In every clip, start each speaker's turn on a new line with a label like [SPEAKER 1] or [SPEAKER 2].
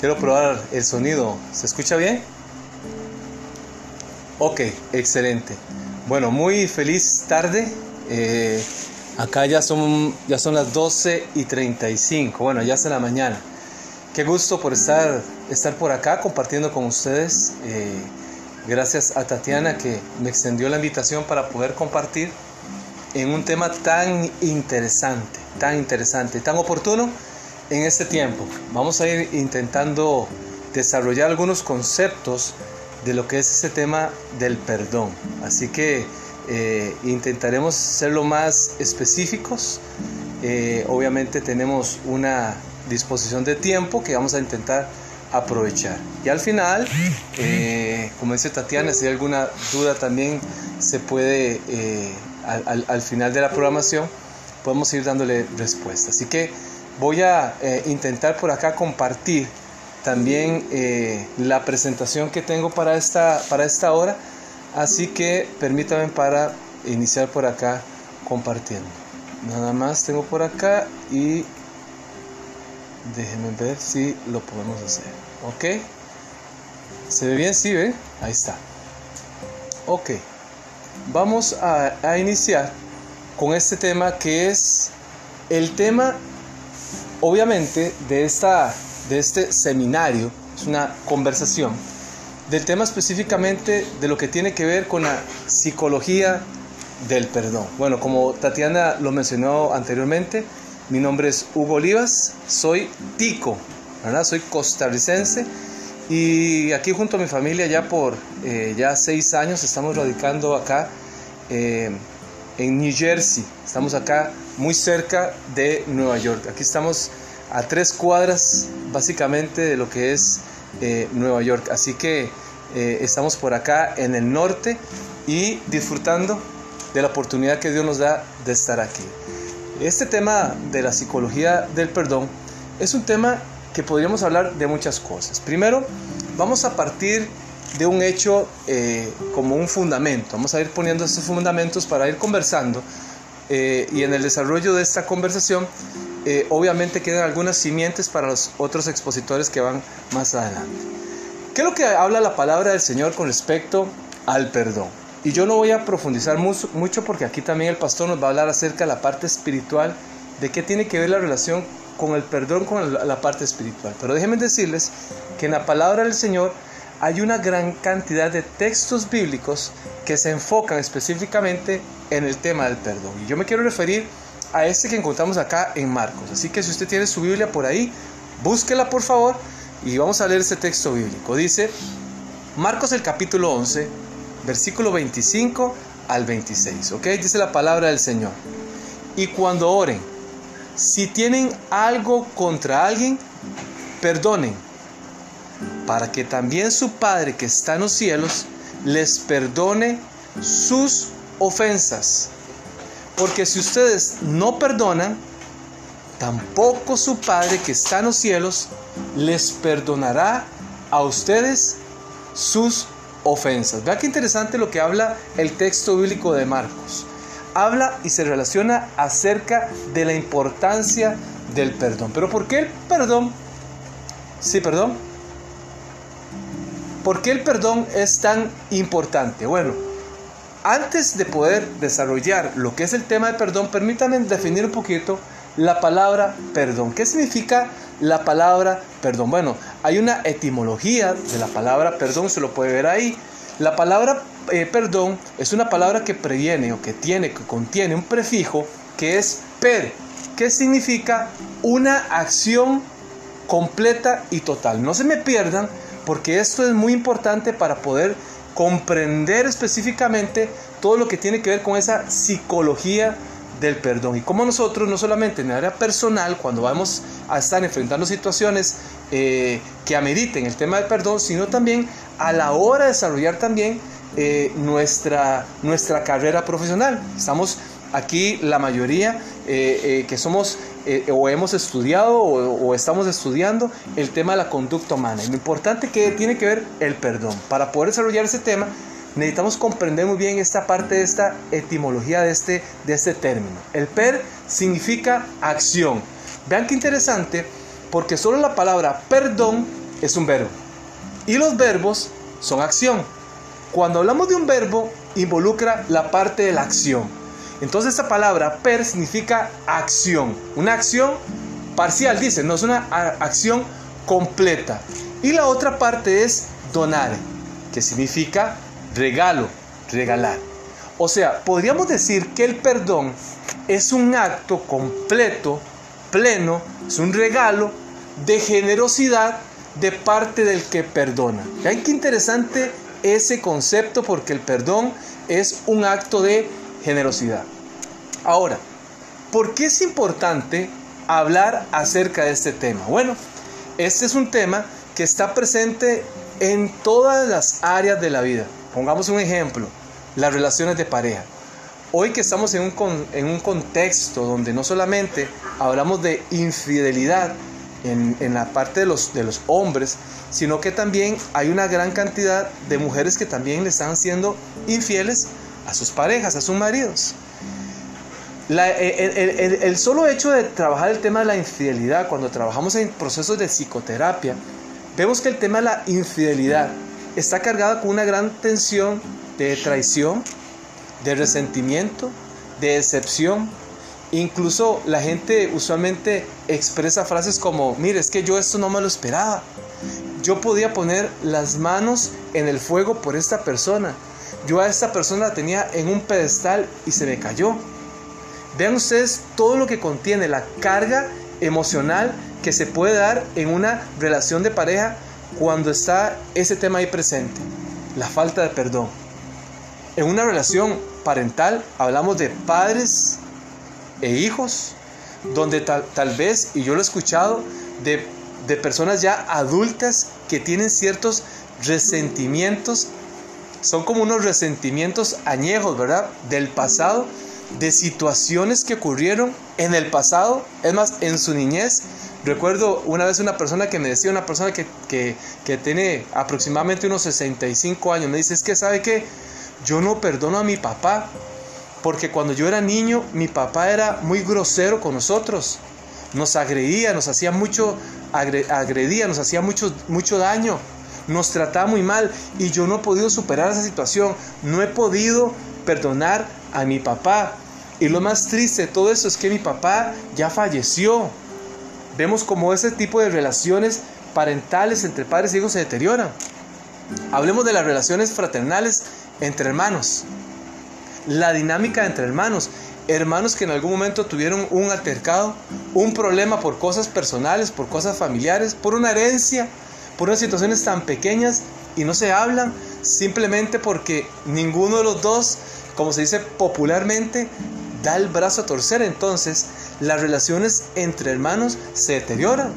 [SPEAKER 1] Quiero probar el sonido. ¿Se escucha bien? Ok, excelente. Bueno, muy feliz tarde. Eh, acá ya son, ya son las 12 y 35. Bueno, ya es la mañana. Qué gusto por estar, estar por acá compartiendo con ustedes. Eh, gracias a Tatiana que me extendió la invitación para poder compartir en un tema tan interesante, tan interesante, tan oportuno en este tiempo. Vamos a ir intentando desarrollar algunos conceptos de lo que es ese tema del perdón. Así que eh, intentaremos ser lo más específicos. Eh, obviamente tenemos una disposición de tiempo que vamos a intentar aprovechar. Y al final, eh, como dice Tatiana, si hay alguna duda también se puede, al, al, final de la programación, podemos ir dándole respuesta. Así que voy a intentar por acá compartir también eh, la presentación que tengo para esta, para esta hora. Así que permítanme para iniciar por acá compartiendo. Nada más tengo por acá y déjenme ver si lo podemos hacer. ¿Ok? ¿Se ve bien? Sí, ¿ve? Ahí está. Ok. Vamos a, a iniciar con este tema que es el tema, obviamente, de esta de este seminario, es una conversación, del tema específicamente de lo que tiene que ver con la psicología del perdón. Bueno, como Tatiana lo mencionó anteriormente, mi nombre es Hugo Olivas, soy tico, ¿verdad? Soy costarricense y aquí junto a mi familia ya por eh, ya seis años estamos radicando acá eh, en New Jersey. Estamos acá muy cerca de Nueva York. Aquí estamos a tres cuadras básicamente de lo que es eh, Nueva York. Así que eh, estamos por acá en el norte y disfrutando de la oportunidad que Dios nos da de estar aquí. Este tema de la psicología del perdón es un tema que podríamos hablar de muchas cosas. Primero, vamos a partir de un hecho eh, como un fundamento. Vamos a ir poniendo estos fundamentos para ir conversando y en el desarrollo de esta conversación eh, obviamente quedan algunas simientes para los otros expositores que van más adelante. ¿Qué es lo que habla la palabra del Señor con respecto al perdón? Y yo no voy a profundizar mucho porque aquí también el pastor nos va a hablar acerca de la parte espiritual, de qué tiene que ver la relación con el perdón con la parte espiritual. Pero déjenme decirles que en la palabra del Señor hay una gran cantidad de textos bíblicos que se enfocan específicamente en el tema del perdón. Y yo me quiero referir a este que encontramos acá en Marcos. Así que si usted tiene su Biblia por ahí, búsquela por favor y vamos a leer este texto bíblico. Dice Marcos el capítulo 11, versículo 25 al 26. ¿Ok? Dice la palabra del Señor. Y cuando oren, si tienen algo contra alguien, perdonen, para que también su Padre que está en los cielos les perdone sus ofensas. Porque si ustedes no perdonan, tampoco su Padre que está en los cielos les perdonará a ustedes sus ofensas. Vea qué interesante lo que habla el texto bíblico de Marcos. Habla y se relaciona acerca de la importancia del perdón. Pero ¿por qué el perdón? Sí, perdón. ¿Por qué el perdón es tan importante? Bueno, antes de poder desarrollar lo que es el tema de perdón, permítanme definir un poquito la palabra perdón. ¿Qué significa la palabra perdón? Bueno, hay una etimología de la palabra perdón, se lo puede ver ahí. La palabra eh, perdón es una palabra que previene o que tiene, que contiene un prefijo que es per, que significa una acción completa y total. No se me pierdan porque esto es muy importante para poder comprender específicamente todo lo que tiene que ver con esa psicología del perdón. Y cómo nosotros no solamente en el área personal cuando vamos a estar enfrentando situaciones eh, que ameriten el tema del perdón sino también a la hora de desarrollar también eh, nuestra, nuestra carrera profesional. Estamos aquí la mayoría eh, que somos eh, o hemos estudiado o, estamos estudiando el tema de la conducta humana. Y lo importante que tiene que ver el perdón. Para poder desarrollar ese tema necesitamos comprender muy bien esta parte de esta etimología de este, de este término. El per significa acción. Vean qué interesante, porque solo la palabra perdón es un verbo. Y los verbos son acción. Cuando hablamos de un verbo, involucra la parte de la acción. Entonces esta palabra per significa acción. Una acción parcial, dice, no es una acción completa. Y la otra parte es donar, que significa regalo, regalar. O sea, podríamos decir que el perdón es un acto completo, pleno, es un regalo de generosidad de parte del que perdona. ¿Ven qué interesante ese concepto? Porque el perdón es un acto de generosidad. Ahora, ¿por qué es importante hablar acerca de este tema? Bueno, este es un tema que está presente en todas las áreas de la vida. Pongamos un ejemplo, las relaciones de pareja. Hoy que estamos en un, en un contexto donde no solamente hablamos de infidelidad en, en, la parte de los, de los hombres, sino que también hay una gran cantidad de mujeres que también le están siendo infieles a sus parejas, a sus maridos. el, solo hecho de trabajar el tema de la infidelidad, cuando trabajamos en procesos de psicoterapia, vemos que el tema de la infidelidad está cargado con una gran tensión de traición, de resentimiento, de decepción. Incluso la gente usualmente expresa frases como, mire, es que yo esto no me lo esperaba. Yo podía poner las manos en el fuego por esta persona. Yo a esta persona la tenía en un pedestal y se me cayó. Vean ustedes todo lo que contiene la carga emocional que se puede dar en una relación de pareja cuando está ese tema ahí presente, la falta de perdón. En una relación parental hablamos de padres e hijos, donde tal, vez, y yo lo he escuchado, de, de personas ya adultas que tienen ciertos resentimientos, son como unos resentimientos añejos, ¿verdad? Del pasado, de situaciones que ocurrieron en el pasado, es más, en su niñez, Recuerdo una vez una persona que me decía, una persona que, que, tiene aproximadamente unos 65 años, me dice, es que sabe que yo no perdono a mi papá, porque cuando yo era niño mi papá era muy grosero con nosotros, nos agredía, nos hacía mucho, agredía, nos hacía mucho, mucho daño, nos trataba muy mal y yo no he podido superar esa situación, no he podido perdonar a mi papá. Y lo más triste de todo eso es que mi papá ya falleció. Vemos como ese tipo de relaciones parentales entre padres e hijos se deterioran. Hablemos de las relaciones fraternales entre hermanos. La dinámica entre hermanos. Hermanos que en algún momento tuvieron un altercado, un problema por cosas personales, por cosas familiares, por una herencia, por unas situaciones tan pequeñas y no se hablan simplemente porque ninguno de los dos, como se dice popularmente, da el brazo a torcer. Entonces, las relaciones entre hermanos se deterioran.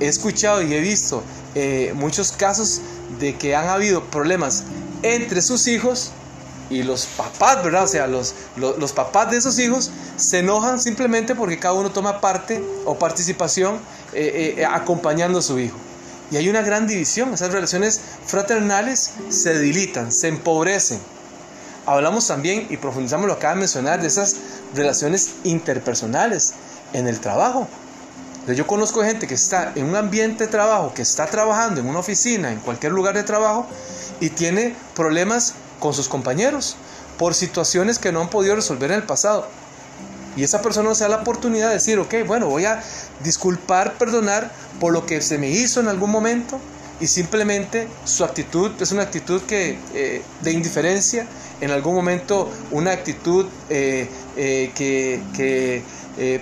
[SPEAKER 1] He escuchado y he visto eh, muchos casos de que han habido problemas entre sus hijos y los papás, ¿verdad? O sea, los, los, papás de esos hijos se enojan simplemente porque cada uno toma parte o participación eh, eh, acompañando a su hijo. Y hay una gran división, esas relaciones fraternales se dilitan, se empobrecen. Hablamos también, y profundizamos lo que acaba de mencionar, de esas relaciones interpersonales en el trabajo. Yo conozco gente que está en un ambiente de trabajo, que está trabajando en una oficina, en cualquier lugar de trabajo, y tiene problemas con sus compañeros por situaciones que no han podido resolver en el pasado. Y esa persona se da la oportunidad de decir, ok, bueno, voy a disculpar, perdonar por lo que se me hizo en algún momento, y simplemente su actitud es una actitud que, eh, de indiferencia, en algún momento una actitud eh, eh, que,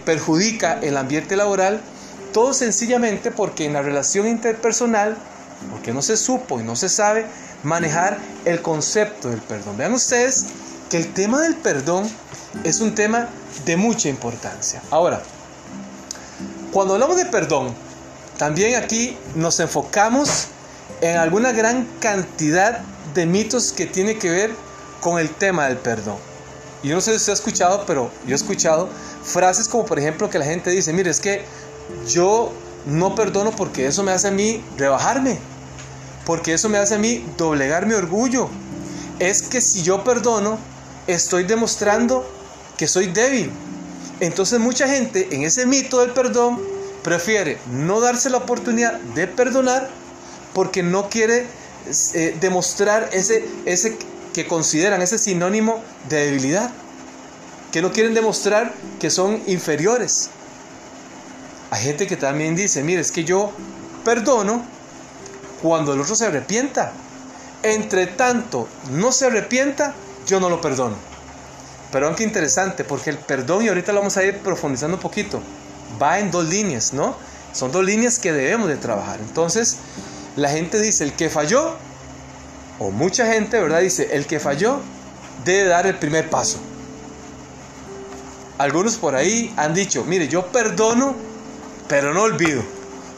[SPEAKER 1] perjudica el ambiente laboral, todo sencillamente porque en la relación interpersonal, porque no se supo y no se sabe manejar el concepto del perdón. Vean ustedes que el tema del perdón es un tema de mucha importancia. Ahora, cuando hablamos de perdón, también aquí nos enfocamos en alguna gran cantidad de mitos que tiene que ver con el tema del perdón. Yo no sé si usted ha escuchado, pero yo he escuchado frases como por ejemplo que la gente dice, mire, es que yo no perdono porque eso me hace a mí rebajarme, porque eso me hace a mí doblegar mi orgullo. Es que si yo perdono, estoy demostrando que soy débil. Entonces mucha gente en ese mito del perdón prefiere no darse la oportunidad de perdonar porque no quiere eh, demostrar ese, ese que consideran ese sinónimo de debilidad, que no quieren demostrar que son inferiores. Hay gente que también dice, mire, es que yo perdono cuando el otro se arrepienta. Entre tanto, no se arrepienta, yo no lo perdono. Pero aunque interesante, porque el perdón, y ahorita lo vamos a ir profundizando un poquito, va en dos líneas, ¿no? Son dos líneas que debemos de trabajar. Entonces, la gente dice, el que falló, o mucha gente, ¿verdad? Dice, el que falló debe dar el primer paso. Algunos por ahí han dicho, mire, yo perdono, pero no olvido.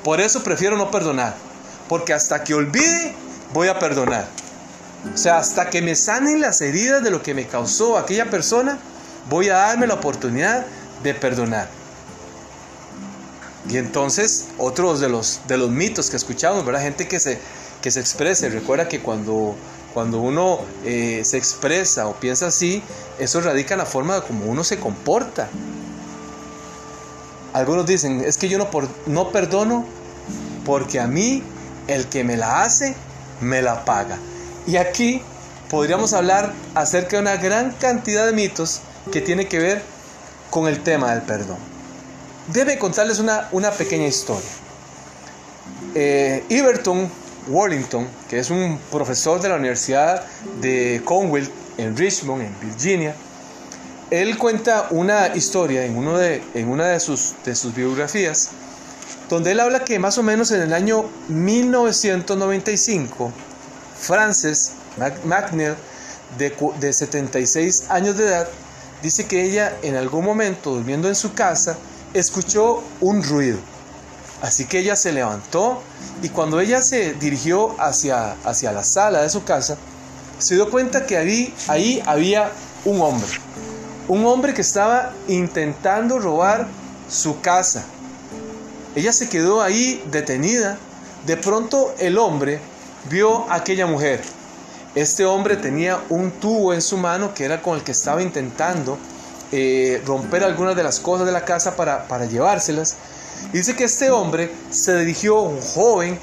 [SPEAKER 1] Por eso prefiero no perdonar. Porque hasta que olvide, voy a perdonar. O sea, hasta que me sanen las heridas de lo que me causó aquella persona, voy a darme la oportunidad de perdonar. Y entonces, otros de los, de los mitos que escuchamos, ¿verdad? Gente que se, que se exprese. Recuerda que cuando, cuando uno eh, se expresa o piensa así, eso radica en la forma de cómo uno se comporta. Algunos dicen, es que yo no, por, no perdono porque a mí el que me la hace, me la paga. Y aquí podríamos hablar acerca de una gran cantidad de mitos que tiene que ver con el tema del perdón. Debe contarles una, una pequeña historia. Eh, Everton Wallington, que es un profesor de la Universidad de Cornwall en Richmond, en Virginia, él cuenta una historia en, uno de, en una de sus, de sus biografías, donde él habla que más o menos en el año 1995, Frances McNeil, de, de 76 años de edad, dice que ella en algún momento, durmiendo en su casa, escuchó un ruido. Así que ella se levantó y cuando ella se dirigió hacia, hacia la sala de su casa, se dio cuenta que ahí, ahí había un hombre. Un hombre que estaba intentando robar su casa. Ella se quedó ahí detenida. De pronto el hombre vio a aquella mujer. Este hombre tenía un tubo en su mano que era con el que estaba intentando eh, romper algunas de las cosas de la casa para, para llevárselas. dice que este hombre se dirigió, un joven,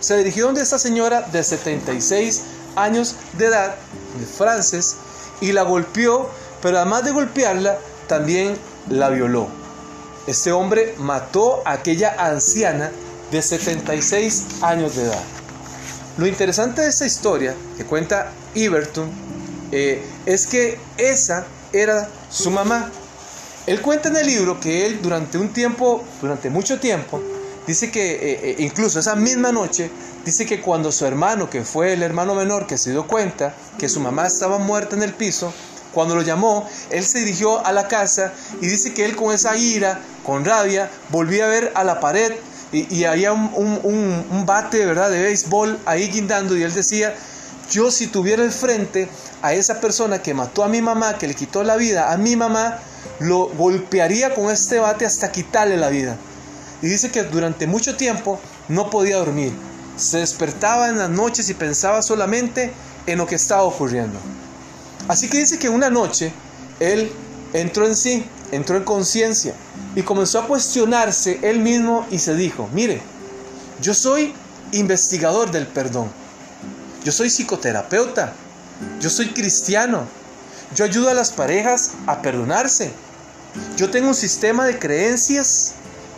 [SPEAKER 1] se dirigió donde esta señora de 76 años de edad, de Frances, y la golpeó, pero además de golpearla, también la violó. Este hombre mató a aquella anciana de 76 años de edad. Lo interesante de esta historia que cuenta Iberton eh, es que esa era su mamá. Él cuenta en el libro que él durante un tiempo, durante mucho tiempo, dice que eh, eh, incluso esa misma noche, dice que cuando su hermano, que fue el hermano menor, que se dio cuenta que su mamá estaba muerta en el piso, cuando lo llamó, él se dirigió a la casa y dice que él con esa ira, con rabia, volvía a ver a la pared y, había un, un, un, bate ¿verdad? de béisbol ahí guindando y él decía, yo si tuviera el frente a esa persona que mató a mi mamá, que le quitó la vida a mi mamá, lo golpearía con este bate hasta quitarle la vida. Y dice que durante mucho tiempo no podía dormir. Se despertaba en las noches y pensaba solamente en lo que estaba ocurriendo. Así que dice que una noche él entró en sí, entró en conciencia y comenzó a cuestionarse él mismo y se dijo, mire, yo soy investigador del perdón, yo soy psicoterapeuta, yo soy cristiano. Yo ayudo a las parejas a perdonarse. Yo tengo un sistema de creencias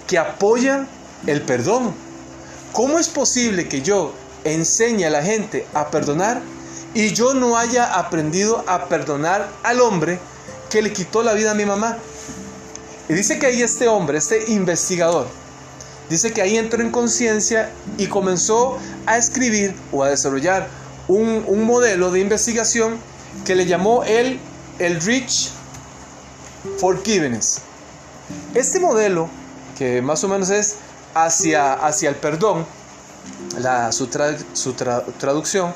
[SPEAKER 1] que apoyan el perdón. ¿Cómo es posible que yo enseñe a la gente a perdonar y yo no haya aprendido a perdonar al hombre que le quitó la vida a mi mamá? Y dice que ahí este hombre, este investigador, dice que ahí entró en conciencia y comenzó a escribir o a desarrollar un, modelo de investigación que le llamó el, el Rich Forgiveness. Este modelo, que más o menos es hacia, hacia el perdón, la, su, su traducción,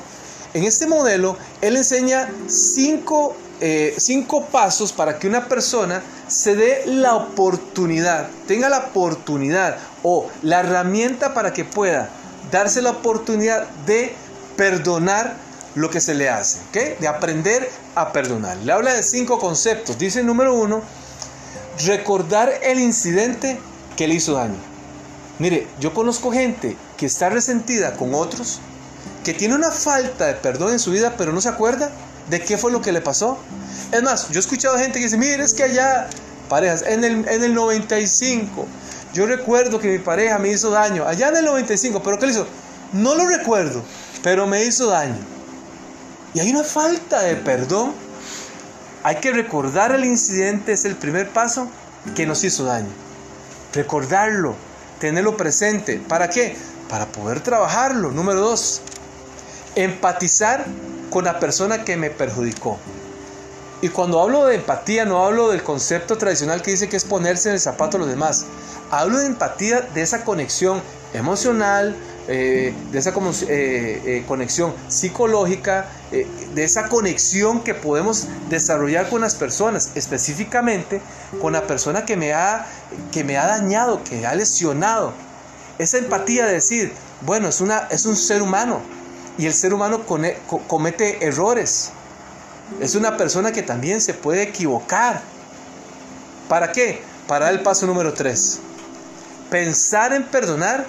[SPEAKER 1] en este modelo él enseña cinco, eh, cinco pasos para que una persona se dé la oportunidad, tenga la oportunidad o la herramienta para que pueda darse la oportunidad de perdonar lo que se le hace. De aprender a perdonar. Le habla de cinco conceptos. Dice número uno, recordar el incidente que le hizo daño. Mire, yo conozco gente que está resentida con otros, que tiene una falta de perdón en su vida, pero no se acuerda de qué fue lo que le pasó. Es más, yo he escuchado gente que dice, mire, es que allá, parejas, en el, en el 95, yo recuerdo que mi pareja me hizo daño, allá en el 95, pero ¿qué le hizo? No lo recuerdo, pero me hizo daño. Y hay una falta de perdón. Hay que recordar el incidente, es el primer paso que nos hizo daño. Recordarlo, tenerlo presente. ¿Para qué? Para poder trabajarlo. Número dos, empatizar con la persona que me perjudicó. Y cuando hablo de empatía no hablo del concepto tradicional que dice que es ponerse en el zapato de los demás. Hablo de empatía de esa conexión emocional, eh, de esa eh, eh, conexión psicológica, de esa conexión que podemos desarrollar con las personas, específicamente con la persona que me ha, que me ha dañado, que ha lesionado. Esa empatía de decir, bueno, es, una, es un ser humano y el ser humano comete errores. Es una persona que también se puede equivocar. ¿Para qué? Para el paso número 3. Pensar en perdonar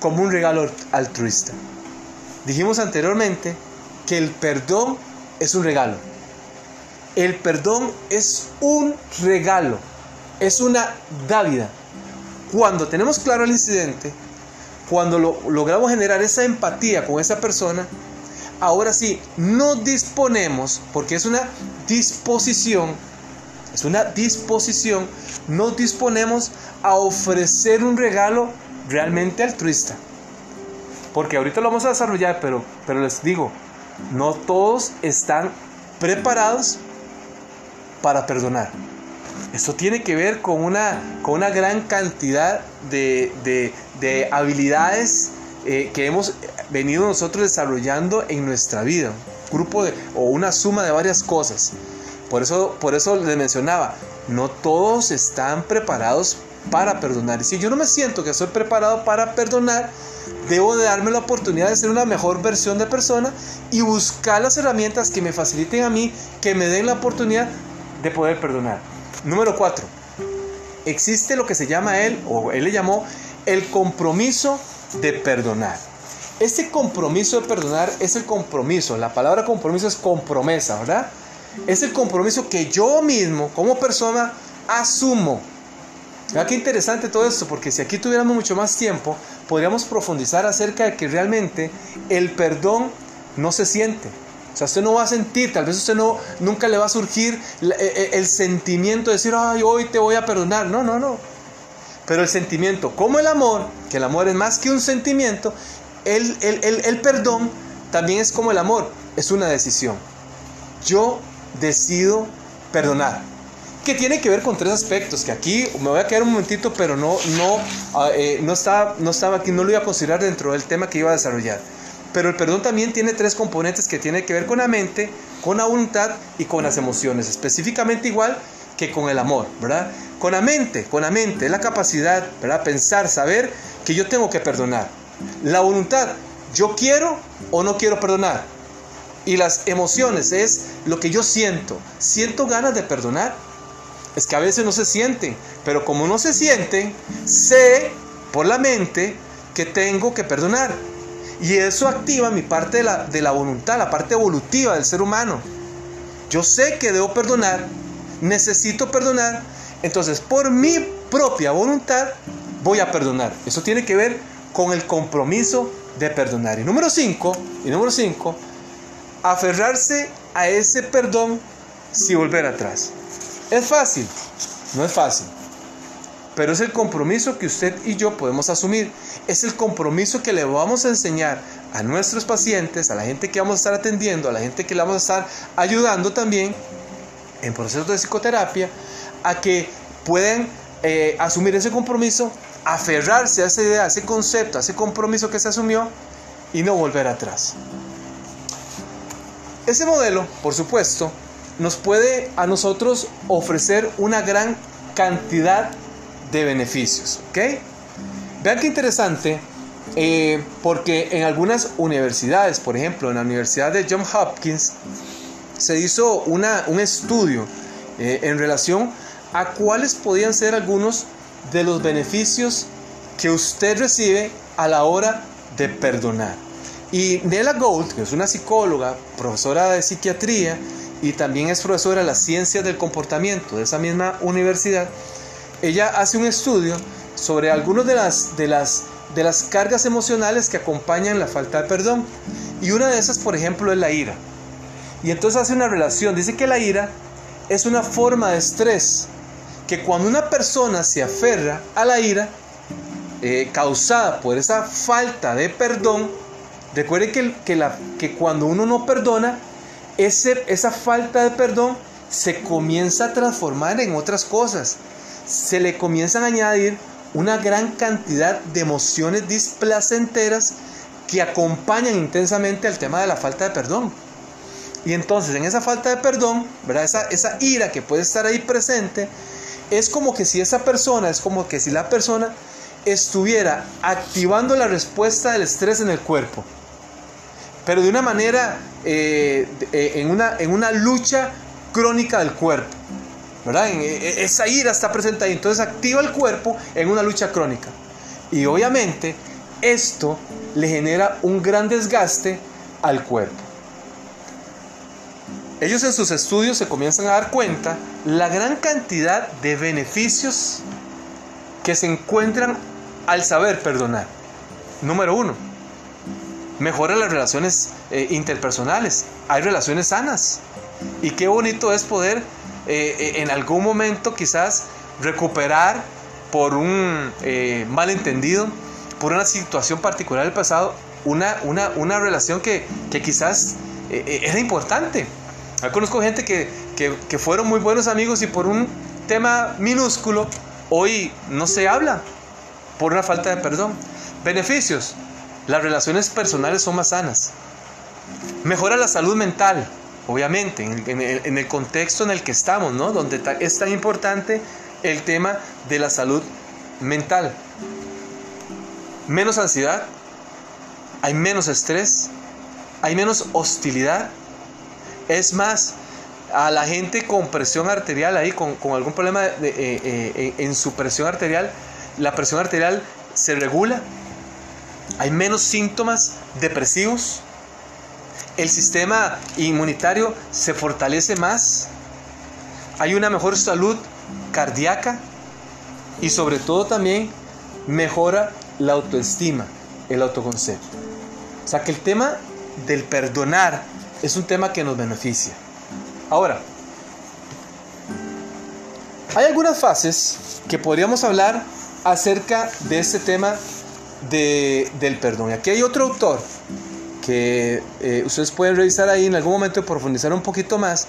[SPEAKER 1] como un regalo altruista. Dijimos anteriormente que el perdón es un regalo. El perdón es un regalo, es una dávida. Cuando tenemos claro el incidente, cuando lo, logramos generar esa empatía con esa persona, ahora sí, no disponemos, porque es una disposición, es una disposición, no disponemos a ofrecer un regalo realmente altruista. Porque ahorita lo vamos a desarrollar, pero, pero les digo, no todos están preparados para perdonar. Esto tiene que ver con una, con una gran cantidad de, habilidades eh, que hemos venido nosotros desarrollando en nuestra vida. grupo de, o una suma de varias cosas. Por eso, por eso les mencionaba, no todos están preparados para perdonar. Y si yo no me siento que estoy preparado para perdonar, debo de darme la oportunidad de ser una mejor versión de persona y buscar las herramientas que me faciliten a mí, que me den la oportunidad de poder perdonar. Número 4. Existe lo que se llama él, o él le llamó, el compromiso de perdonar. Este compromiso de perdonar es el compromiso. La palabra compromiso es compromesa, ¿verdad? Es el compromiso que yo mismo, como persona, asumo Vea qué interesante todo esto, porque si aquí tuviéramos mucho más tiempo, podríamos profundizar acerca de que realmente el perdón no se siente. O sea, usted no va a sentir, tal vez usted no, nunca le va a surgir el, e, el sentimiento de decir, ay, hoy te voy a perdonar. No, no, no. Pero el sentimiento, como el amor, que el amor es más que un sentimiento, el, el, el perdón también es como el amor, es una decisión. Yo decido perdonar que tiene que ver con tres aspectos, que aquí me voy a quedar un momentito, pero no, no, ah, eh, no, estaba, no estaba aquí, no lo iba a considerar dentro del tema que iba a desarrollar. Pero el perdón también tiene tres componentes que tienen que ver con la mente, con la voluntad y con las emociones, específicamente igual que con el amor, ¿verdad? Con la mente, con la mente, es la capacidad, ¿verdad? Pensar, saber que yo tengo que perdonar. La voluntad, yo quiero o no quiero perdonar. Y las emociones es lo que yo siento. Siento ganas de perdonar es que a veces no se siente, pero como no se siente, sé por la mente que tengo que perdonar. Y eso activa mi parte de la, de la voluntad, la parte evolutiva del ser humano. Yo sé que debo perdonar, necesito perdonar, entonces por mi propia voluntad voy a perdonar. Eso tiene que ver con el compromiso de perdonar. Y número 5, y número 5, aferrarse a ese perdón sin volver atrás. ¿Es fácil? No es fácil. Pero es el compromiso que usted y yo podemos asumir. Es el compromiso que le vamos a enseñar a nuestros pacientes, a la gente que vamos a estar atendiendo, a la gente que le vamos a estar ayudando también en procesos de psicoterapia, a que puedan eh, asumir ese compromiso, aferrarse a esa idea, a ese concepto, a ese compromiso que se asumió y no volver atrás. Ese modelo, por supuesto, nos puede a nosotros ofrecer una gran cantidad de beneficios. ¿ok? Vean qué interesante, eh, porque en algunas universidades, por ejemplo, en la Universidad de Johns Hopkins, se hizo una, un estudio eh, en relación a cuáles podían ser algunos de los beneficios que usted recibe a la hora de perdonar. Y Nella Gold, que es una psicóloga, profesora de psiquiatría y también es profesora de las ciencias del comportamiento de esa misma universidad, ella hace un estudio sobre algunas de las, de las, de las cargas emocionales que acompañan la falta de perdón. Y una de esas, por ejemplo, es la ira. Y entonces hace una relación. Dice que la ira es una forma de estrés que cuando una persona se aferra a la ira eh, causada por esa falta de perdón, recuerde que, que, la, que cuando uno no perdona, ese, esa falta de perdón se comienza a transformar en otras cosas. Se le comienzan a añadir una gran cantidad de emociones displacenteras que acompañan intensamente al tema de la falta de perdón. Y entonces en esa falta de perdón, ¿verdad? Esa, esa ira que puede estar ahí presente, es como que si esa persona, es como que si la persona estuviera activando la respuesta del estrés en el cuerpo, pero de una manera, eh, eh, en, una, en una lucha crónica del cuerpo. ¿Verdad? E, esa ira está presente ahí, entonces activa el cuerpo en una lucha crónica. Y obviamente esto le genera un gran desgaste al cuerpo. Ellos en sus estudios se comienzan a dar cuenta la gran cantidad de beneficios que se encuentran al saber perdonar. Número uno, mejora las relaciones eh, interpersonales. Hay relaciones sanas. Y qué bonito es poder eh, eh, en algún momento quizás recuperar por un malentendido, por una situación particular del pasado, una, una, una relación que, que quizás era importante conozco gente que, que, fueron muy buenos amigos y por un tema minúsculo hoy no se habla por una falta de perdón. Beneficios. Las relaciones personales son más sanas. Mejora la salud mental, obviamente, en el, contexto en el que estamos, ¿no? Donde es tan importante el tema de la salud mental. Menos ansiedad, hay menos estrés, hay menos hostilidad, es más, a la gente con presión arterial ahí, con, algún problema eh, eh, en su presión arterial, la presión arterial se regula, hay menos síntomas depresivos, el sistema inmunitario se fortalece más, hay una mejor salud cardíaca y sobre todo también mejora la autoestima, el autoconcepto. O sea que el tema del perdonar es un tema que nos beneficia. Ahora, hay algunas fases que podríamos hablar acerca de este tema del perdón. Aquí hay otro autor que eh, ustedes pueden revisar ahí en algún momento y profundizar un poquito más,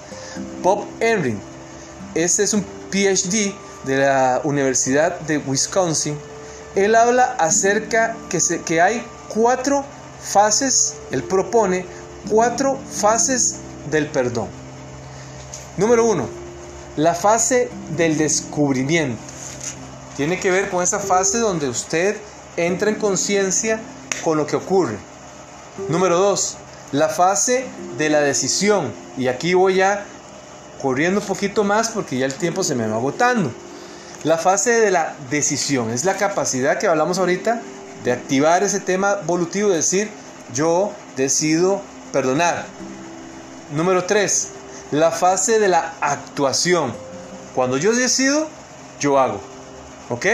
[SPEAKER 1] Bob Henry. Este es un PhD de la Universidad de Wisconsin. Él habla acerca que, se, que hay cuatro fases, él propone cuatro fases del perdón. Número uno, la fase del descubrimiento. Tiene que ver con esa fase donde usted entra en conciencia con lo que ocurre. Número dos, la fase de la decisión. Y aquí voy ya corriendo un poquito más porque ya el tiempo se me va agotando. La fase de la decisión es la capacidad que hablamos ahorita de activar ese tema volutivo, de decir, yo decido perdonar. Número 3, la fase de la actuación. Cuando yo decido, yo hago. ¿Ok?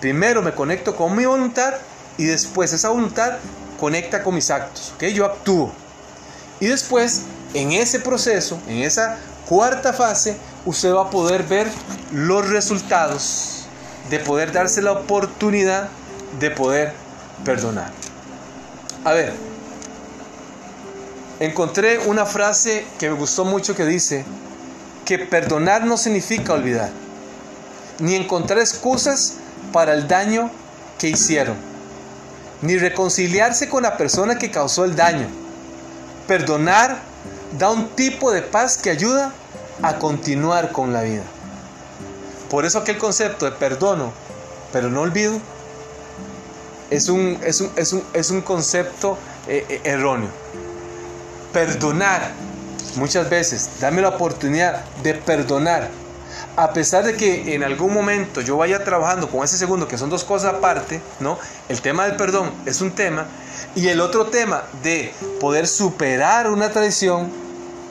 [SPEAKER 1] Primero me conecto con mi voluntad y después esa voluntad conecta con mis actos. ¿Ok? Yo actúo. Y después, en ese proceso, en esa cuarta fase, usted va a poder ver los resultados de poder darse la oportunidad de poder perdonar. A ver, encontré una frase que me gustó mucho que dice que perdonar no significa olvidar, ni encontrar excusas para el daño que hicieron, ni reconciliarse con la persona que causó el daño. Perdonar da un tipo de paz que ayuda a continuar con la vida. Por eso aquel concepto de perdono, pero no olvido, es un, es un, concepto eh, eh, erróneo perdonar. Muchas veces, dame la oportunidad de perdonar a pesar de que en algún momento yo vaya trabajando con ese segundo, que son dos cosas aparte, ¿no? El tema del perdón es un tema, y el otro tema de poder superar una traición,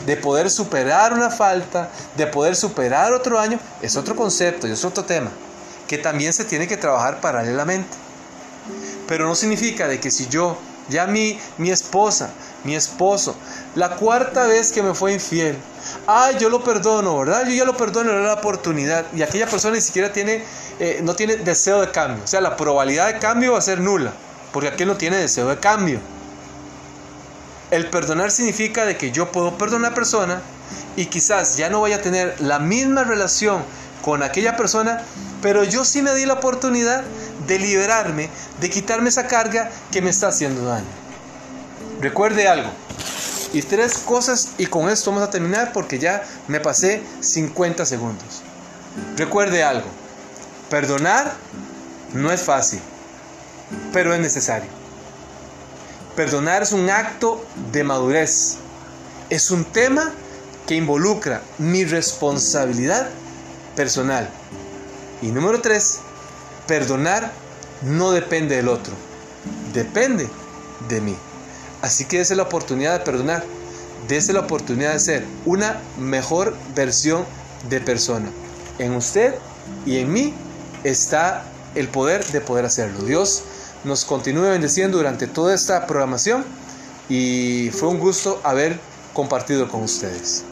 [SPEAKER 1] de poder superar una falta, de poder superar otro año, es otro concepto y es otro tema, que también se tiene que trabajar paralelamente. Pero no significa de que si yo, ya mi, mi esposa, mi esposo, la cuarta vez que me fue infiel, ay, yo lo perdono, ¿verdad? Yo ya lo perdono, doy la oportunidad. Y aquella persona ni siquiera tiene, eh, no tiene deseo de cambio. O sea, la probabilidad de cambio va a ser nula, porque aquel no tiene deseo de cambio. El perdonar significa de que yo puedo perdonar a una persona y quizás ya no vaya a tener la misma relación con aquella persona, pero yo sí me di la oportunidad de liberarme, de quitarme esa carga que me está haciendo daño. Recuerde algo. Y tres cosas y con esto vamos a terminar porque ya me pasé 50 segundos. Recuerde algo. Perdonar no es fácil, pero es necesario. Perdonar es un acto de madurez. Es un tema que involucra mi responsabilidad personal. Y número tres, perdonar no depende del otro, depende de mí. Así que dése la oportunidad de perdonar, dése la oportunidad de ser una mejor versión de persona. En usted y en mí está el poder de poder hacerlo. Dios nos continúe bendeciendo durante toda esta programación y fue un gusto haber compartido con ustedes.